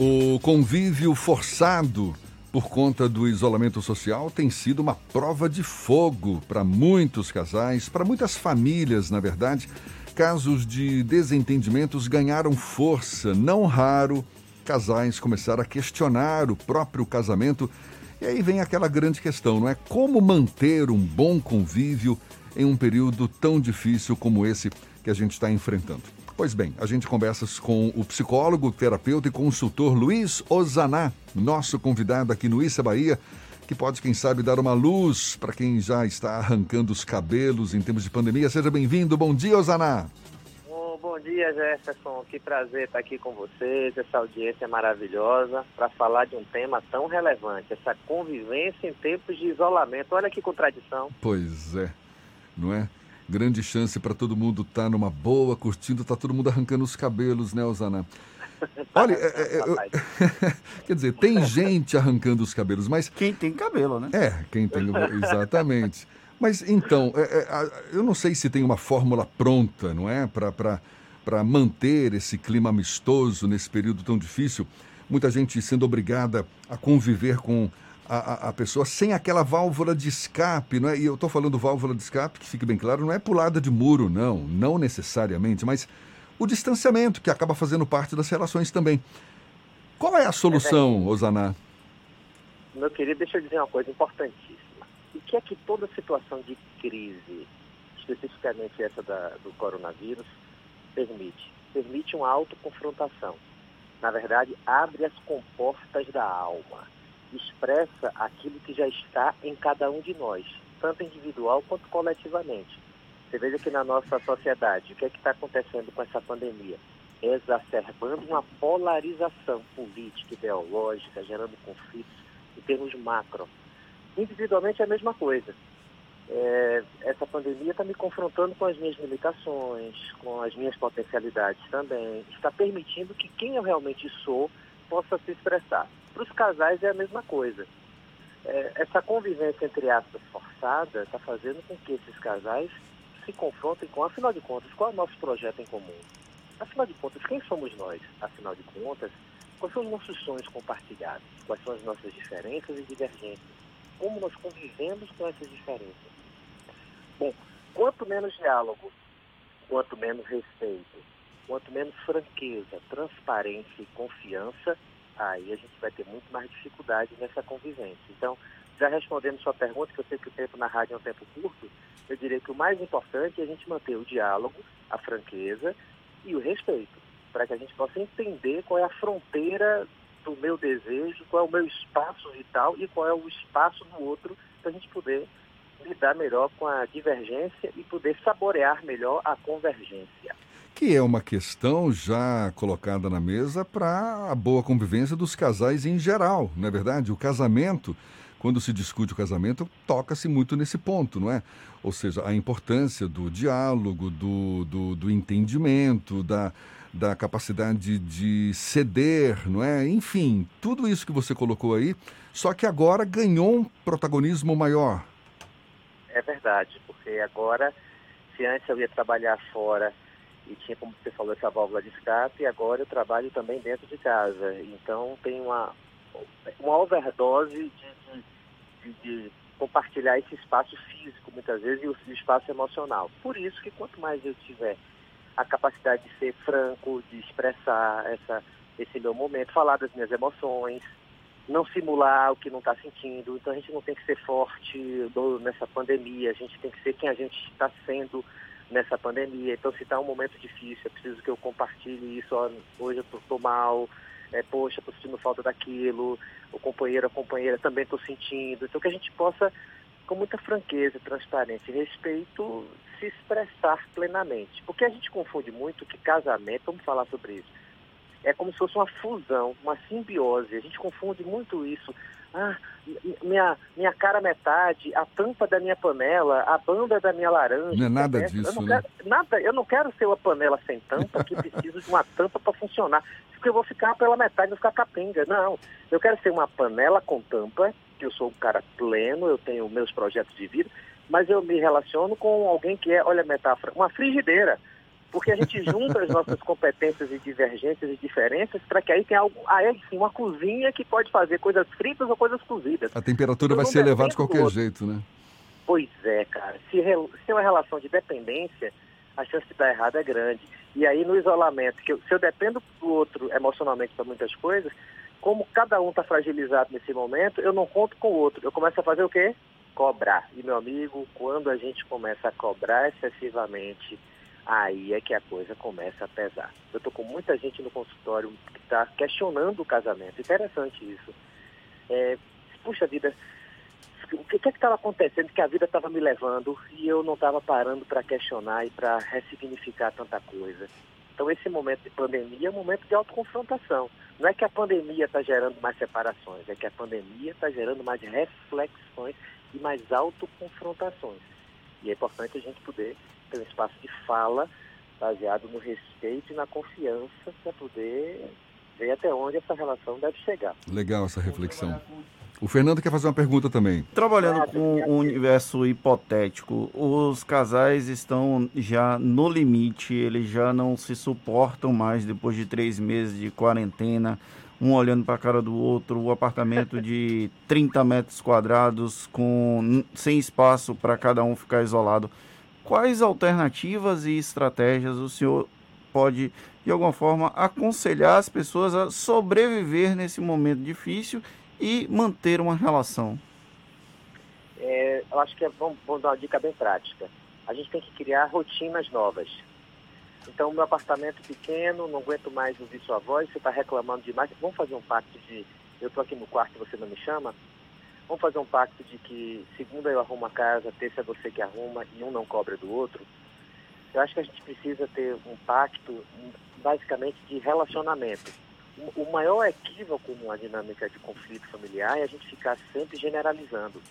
O convívio forçado por conta do isolamento social tem sido uma prova de fogo para muitos casais, para muitas famílias, na verdade. Casos de desentendimentos ganharam força, não raro. Casais começaram a questionar o próprio casamento. E aí vem aquela grande questão, não é? Como manter um bom convívio em um período tão difícil como esse que a gente está enfrentando? Pois bem, a gente conversa com o psicólogo, terapeuta e consultor Luiz Ozaná, nosso convidado aqui no Issa Bahia, que pode, quem sabe, dar uma luz para quem já está arrancando os cabelos em tempos de pandemia. Seja bem-vindo. Bom dia, Ozaná. Oh, bom dia, Jefferson. Que prazer estar aqui com vocês. Essa audiência é maravilhosa para falar de um tema tão relevante, essa convivência em tempos de isolamento. Olha que contradição. Pois é, não é? Grande chance para todo mundo estar tá numa boa, curtindo, tá todo mundo arrancando os cabelos, né, Osana? Olha, é, é, é quer dizer, tem gente arrancando os cabelos, mas. Quem tem cabelo, né? É, quem tem. Exatamente. Mas então, é, é, eu não sei se tem uma fórmula pronta, não é? Para manter esse clima amistoso nesse período tão difícil. Muita gente sendo obrigada a conviver com a, a, pessoa sem aquela válvula de escape, não é? E eu estou falando válvula de escape, que fique bem claro, não é pulada de muro, não, não necessariamente, mas o distanciamento, que acaba fazendo parte das relações também. Qual é a solução, Osaná? Meu querido, deixa eu dizer uma coisa importantíssima. O que é que toda situação de crise, especificamente essa da, do coronavírus, permite? Permite uma autoconfrontação. Na verdade, abre as comportas da alma expressa aquilo que já está em cada um de nós, tanto individual quanto coletivamente. Você veja que na nossa sociedade, o que é que está acontecendo com essa pandemia? Exacerbando uma polarização política, ideológica, gerando conflitos em termos macro. Individualmente é a mesma coisa. É, essa pandemia está me confrontando com as minhas limitações, com as minhas potencialidades também. Está permitindo que quem eu realmente sou possa se expressar. Para os casais é a mesma coisa. É, essa convivência, entre aspas, forçada, está fazendo com que esses casais se confrontem com, afinal de contas, qual é o nosso projeto em comum? Afinal de contas, quem somos nós? Afinal de contas, quais são os nossos sonhos compartilhados? Quais são as nossas diferenças e divergências? Como nós convivemos com essas diferenças? Bom, quanto menos diálogo, quanto menos respeito, quanto menos franqueza, transparência e confiança, aí a gente vai ter muito mais dificuldade nessa convivência. Então, já respondendo sua pergunta, que eu sei que o tempo na rádio é um tempo curto, eu diria que o mais importante é a gente manter o diálogo, a franqueza e o respeito, para que a gente possa entender qual é a fronteira do meu desejo, qual é o meu espaço vital e qual é o espaço do outro, para a gente poder lidar melhor com a divergência e poder saborear melhor a convergência que é uma questão já colocada na mesa para a boa convivência dos casais em geral, não é verdade? O casamento, quando se discute o casamento, toca-se muito nesse ponto, não é? Ou seja, a importância do diálogo, do, do, do entendimento, da, da capacidade de ceder, não é? Enfim, tudo isso que você colocou aí, só que agora ganhou um protagonismo maior. É verdade, porque agora, se antes eu ia trabalhar fora e tinha, como você falou, essa válvula de escape, e agora eu trabalho também dentro de casa. Então tem uma, uma overdose de, de, de, compartilhar esse espaço físico, muitas vezes, e o espaço emocional. Por isso que quanto mais eu tiver a capacidade de ser franco, de expressar essa, esse meu momento, falar das minhas emoções, não simular o que não está sentindo. Então a gente não tem que ser forte nessa pandemia, a gente tem que ser quem a gente está sendo nessa pandemia. Então, se está um momento difícil, é preciso que eu compartilhe isso. Ó, hoje eu estou mal, é, poxa, estou sentindo falta daquilo, o companheiro, a companheira também estou sentindo. Então, que a gente possa, com muita franqueza, transparência e respeito, se expressar plenamente. Porque a gente confunde muito que casamento, vamos falar sobre isso, é como se fosse uma fusão, uma simbiose. A gente confunde muito isso ah, minha, minha cara metade, a tampa da minha panela, a banda da minha laranja. Não é nada disso, eu não né? Quero, nada, eu não quero ser uma panela sem tampa que precisa de uma tampa para funcionar. Porque eu vou ficar pela metade, vou ficar capenga. Não, eu quero ser uma panela com tampa, que eu sou um cara pleno, eu tenho meus projetos de vida, mas eu me relaciono com alguém que é, olha a metáfora, uma frigideira. Porque a gente junta as nossas competências e divergências e diferenças para que aí tenha algo, aí sim, uma cozinha que pode fazer coisas fritas ou coisas cozidas. A temperatura vai ser elevada de qualquer jeito, né? Pois é, cara. Se, se é uma relação de dependência, a chance de dar errado é grande. E aí no isolamento, que eu, se eu dependo do outro emocionalmente para muitas coisas, como cada um está fragilizado nesse momento, eu não conto com o outro. Eu começo a fazer o quê? Cobrar. E meu amigo, quando a gente começa a cobrar excessivamente, aí é que a coisa começa a pesar. Eu estou com muita gente no consultório que está questionando o casamento. Interessante isso. É, puxa vida, o que é estava acontecendo que a vida estava me levando e eu não estava parando para questionar e para ressignificar tanta coisa. Então esse momento de pandemia é um momento de autoconfrontação. Não é que a pandemia está gerando mais separações, é que a pandemia está gerando mais reflexões e mais autoconfrontações. E é importante a gente poder ter um espaço de fala baseado no respeito e na confiança para poder ver até onde essa relação deve chegar. Legal essa reflexão. O Fernando quer fazer uma pergunta também. Trabalhando com um universo hipotético, os casais estão já no limite, eles já não se suportam mais depois de três meses de quarentena, um olhando para a cara do outro, o um apartamento de 30 metros quadrados, com sem espaço para cada um ficar isolado. Quais alternativas e estratégias o senhor pode, de alguma forma, aconselhar as pessoas a sobreviver nesse momento difícil e manter uma relação? É, eu acho que é, vamos, vamos dar uma dica bem prática. A gente tem que criar rotinas novas. Então, meu apartamento pequeno, não aguento mais ouvir sua voz, você está reclamando demais. Vamos fazer um pacto de eu estou aqui no quarto e você não me chama? Vamos fazer um pacto de que segunda eu arrumo a casa, terça é você que arruma e um não cobra do outro? Eu acho que a gente precisa ter um pacto basicamente de relacionamento o maior equívoco numa dinâmica de conflito familiar é a gente ficar sempre generalizando.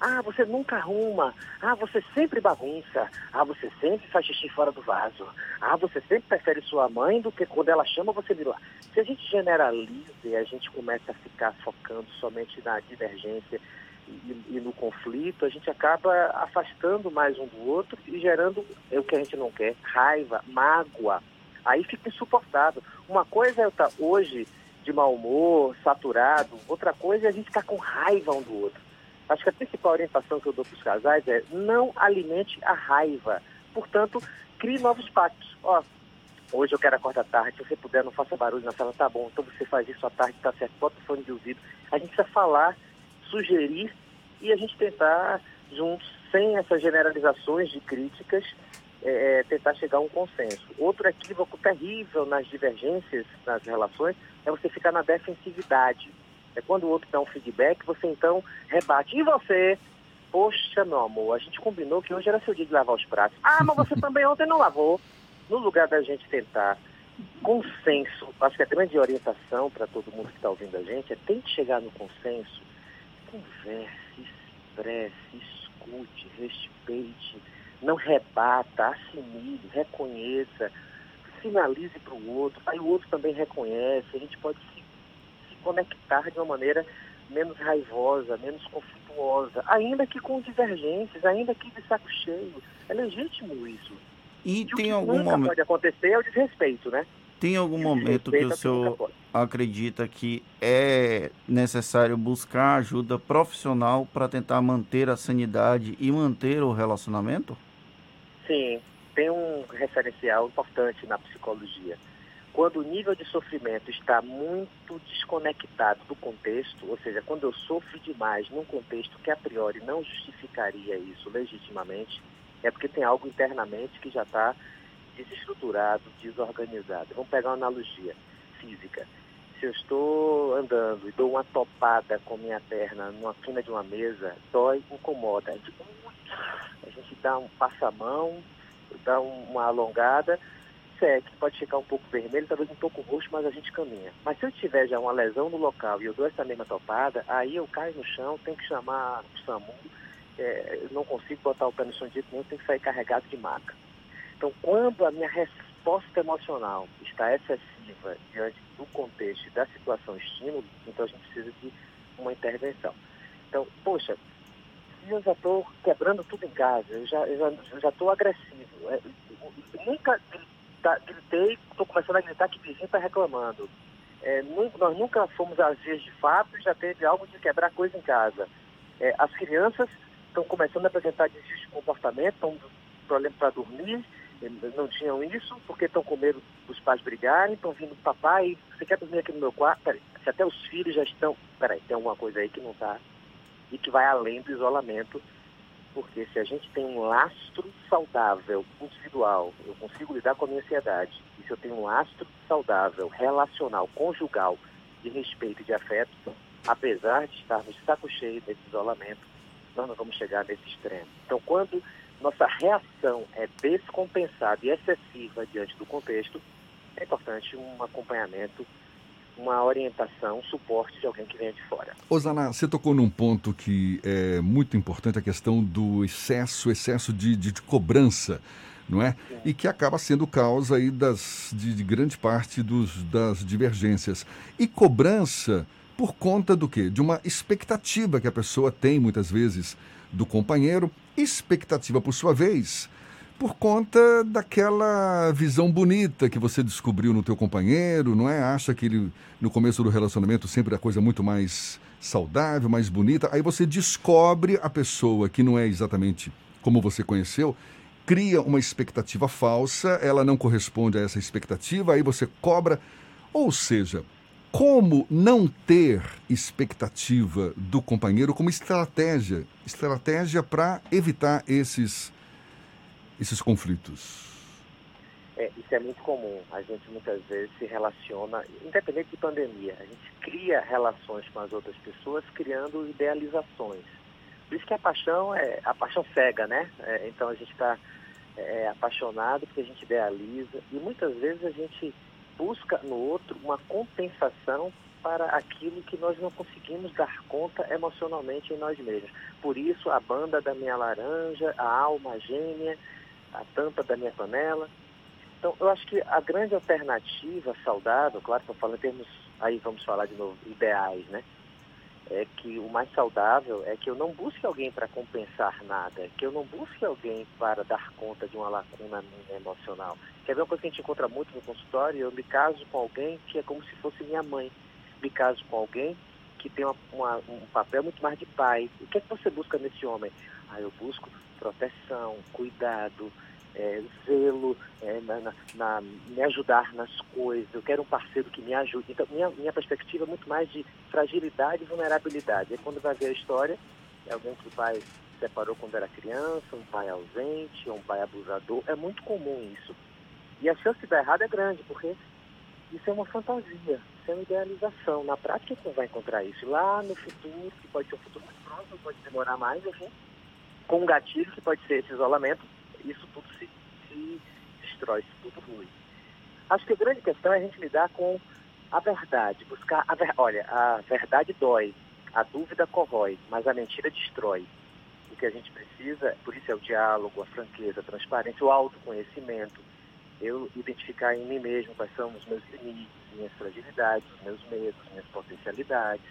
Ah, você nunca arruma. Ah, você sempre bagunça. Ah, você sempre faz xixi fora do vaso. Ah, você sempre prefere sua mãe do que quando ela chama você vir lá. Se a gente generaliza e a gente começa a ficar focando somente na divergência e, e, no conflito, a gente acaba afastando mais um do outro e gerando o que a gente não quer, raiva, mágoa, Aí fica insuportável. Uma coisa é eu estar hoje de mau humor, saturado, outra coisa é a gente estar com raiva um do outro. Acho que a principal orientação que eu dou para os casais é não alimente a raiva. Portanto, crie novos pactos. Ó, hoje eu quero acordar tarde, se você puder, não faça barulho na sala, tá bom. Então você faz isso à tarde, tá certo, bota o fone de ouvido. A gente precisa falar, sugerir e a gente tentar juntos, sem essas generalizações de críticas, é, é, tentar chegar a um consenso. Outro equívoco terrível nas divergências, nas relações, é você ficar na defensividade. É quando o outro dá um feedback, você então rebate. E você? Poxa, meu amor, a gente combinou que hoje era seu dia de lavar os pratos. Ah, mas você também ontem não lavou. No lugar da gente tentar consenso, acho que a grande orientação para todo mundo que está ouvindo a gente é tente chegar no consenso. Converse, expresse, escute, respeite não rebata, assimile, reconheça, sinalize para o outro, aí o outro também reconhece, a gente pode conectar de uma maneira menos raivosa, menos conflituosa, ainda que com divergências, ainda que de saco cheio. É legítimo isso. E, e tem o que algum momento pode acontecer é o desrespeito, né? Tem algum momento que o senhor acredita que é necessário buscar ajuda profissional para tentar manter a sanidade e manter o relacionamento? Sim, tem um referencial importante na psicologia. Quando o nível de sofrimento está muito desconectado do contexto, ou seja, quando eu sofro demais num contexto que a priori não justificaria isso legitimamente, é porque tem algo internamente que já está desestruturado, desorganizado. Vamos pegar uma analogia física. Se eu estou andando e dou uma topada com minha perna numa quina de uma mesa, dói, incomoda. A gente, a gente dá um passamão, dá uma alongada, segue, pode ficar um pouco vermelho, talvez um pouco roxo, mas a gente caminha. Mas se eu tiver já uma lesão no local e eu dou essa mesma topada, aí eu caio no chão, tenho que chamar o SAMU, é, não consigo botar o pé no chão nenhum, tenho que sair carregado de maca. Então, quando a minha resposta emocional está excessiva diante do contexto da situação estímulo, então a gente precisa de uma intervenção. Então, poxa, eu já estou quebrando tudo em casa, eu já estou já, já agressivo. É, nunca gritar, gritei, estou começando a gritar que vizinho está reclamando. É, nós nunca fomos às vias de fato e já teve algo de quebrar coisa em casa. É, as crianças estão começando a apresentar desvio de comportamento, estão problema para dormir, não tinham isso, porque estão com medo dos pais brigarem, estão vindo papai, você quer dormir aqui no meu quarto? Peraí, se até os filhos já estão. Peraí, tem alguma coisa aí que não está. E que vai além do isolamento. Porque se a gente tem um lastro saudável, individual, eu consigo lidar com a minha ansiedade. E se eu tenho um lastro saudável, relacional, conjugal, de respeito e de afeto, apesar de estarmos saco cheio desse isolamento, nós não vamos chegar nesse extremo. Então, quando nossa reação é descompensada e excessiva diante do contexto, é importante um acompanhamento, uma orientação, um suporte de alguém que venha de fora. Osana, você tocou num ponto que é muito importante, a questão do excesso, excesso de, de, de cobrança, não é? Sim. E que acaba sendo causa aí das, de, de grande parte dos, das divergências. E cobrança por conta do quê? De uma expectativa que a pessoa tem muitas vezes do companheiro, expectativa por sua vez, por conta daquela visão bonita que você descobriu no teu companheiro, não é? Acha que ele no começo do relacionamento sempre a coisa muito mais saudável, mais bonita, aí você descobre a pessoa que não é exatamente como você conheceu, cria uma expectativa falsa, ela não corresponde a essa expectativa, aí você cobra, ou seja, como não ter expectativa do companheiro como estratégia, estratégia para evitar esses, esses conflitos? É, isso é muito comum. A gente muitas vezes se relaciona, independente de pandemia, a gente cria relações com as outras pessoas criando idealizações. Por isso que a paixão é a paixão cega, né? É, então a gente está é, apaixonado porque a gente idealiza e muitas vezes a gente busca no outro uma compensação para aquilo que nós não conseguimos dar conta emocionalmente em nós mesmos. Por isso, a banda da minha laranja, a alma gêmea, a tampa da minha panela. Então, eu acho que a grande alternativa saudável, claro que eu falo em termos, aí vamos falar de novo, ideais, né? é que o mais saudável é que eu não busque alguém para compensar nada, que eu não busque alguém para dar conta de uma lacuna minha emocional. Quer ver uma coisa que a gente encontra muito no consultório? Eu me caso com alguém que é como se fosse minha mãe. Me caso com alguém que tem uma, uma, um papel muito mais de pai. O que é que você busca nesse homem? Ah, eu busco proteção, cuidado, é, zelo, é, na, na, na, me ajudar nas coisas, eu quero um parceiro que me ajude. Então, minha, minha perspectiva é muito mais de fragilidade e vulnerabilidade. Aí, quando vai ver a história, é alguém que o pai separou quando era criança, um pai ausente, um pai abusador. É muito comum isso. E a chance de dar errado é grande, porque isso é uma fantasia, isso é uma idealização. Na prática, você vai encontrar isso lá no futuro, que pode ser um futuro muito próximo, pode demorar mais, enfim, com um gatilho que pode ser esse isolamento isso tudo se, se destrói, isso tudo flui. Acho que a grande questão é a gente lidar com a verdade, buscar a ver... olha, a verdade dói, a dúvida corrói, mas a mentira destrói. O que a gente precisa, por isso é o diálogo, a franqueza, a transparência, o autoconhecimento, eu identificar em mim mesmo quais são os meus limites, minhas fragilidades, os meus medos, minhas potencialidades,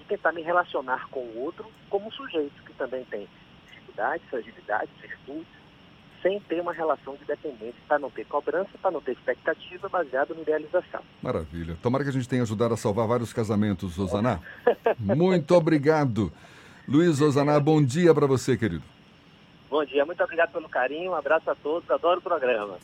e tentar me relacionar com o outro como um sujeito que também tem dificuldades, fragilidades, virtudes, sem ter uma relação de dependência, para não ter cobrança, para não ter expectativa baseada no idealização. Maravilha. Tomara que a gente tenha ajudado a salvar vários casamentos, Osaná. muito obrigado. Luiz Osaná, bom dia para você, querido. Bom dia, muito obrigado pelo carinho, um abraço a todos, adoro o programa.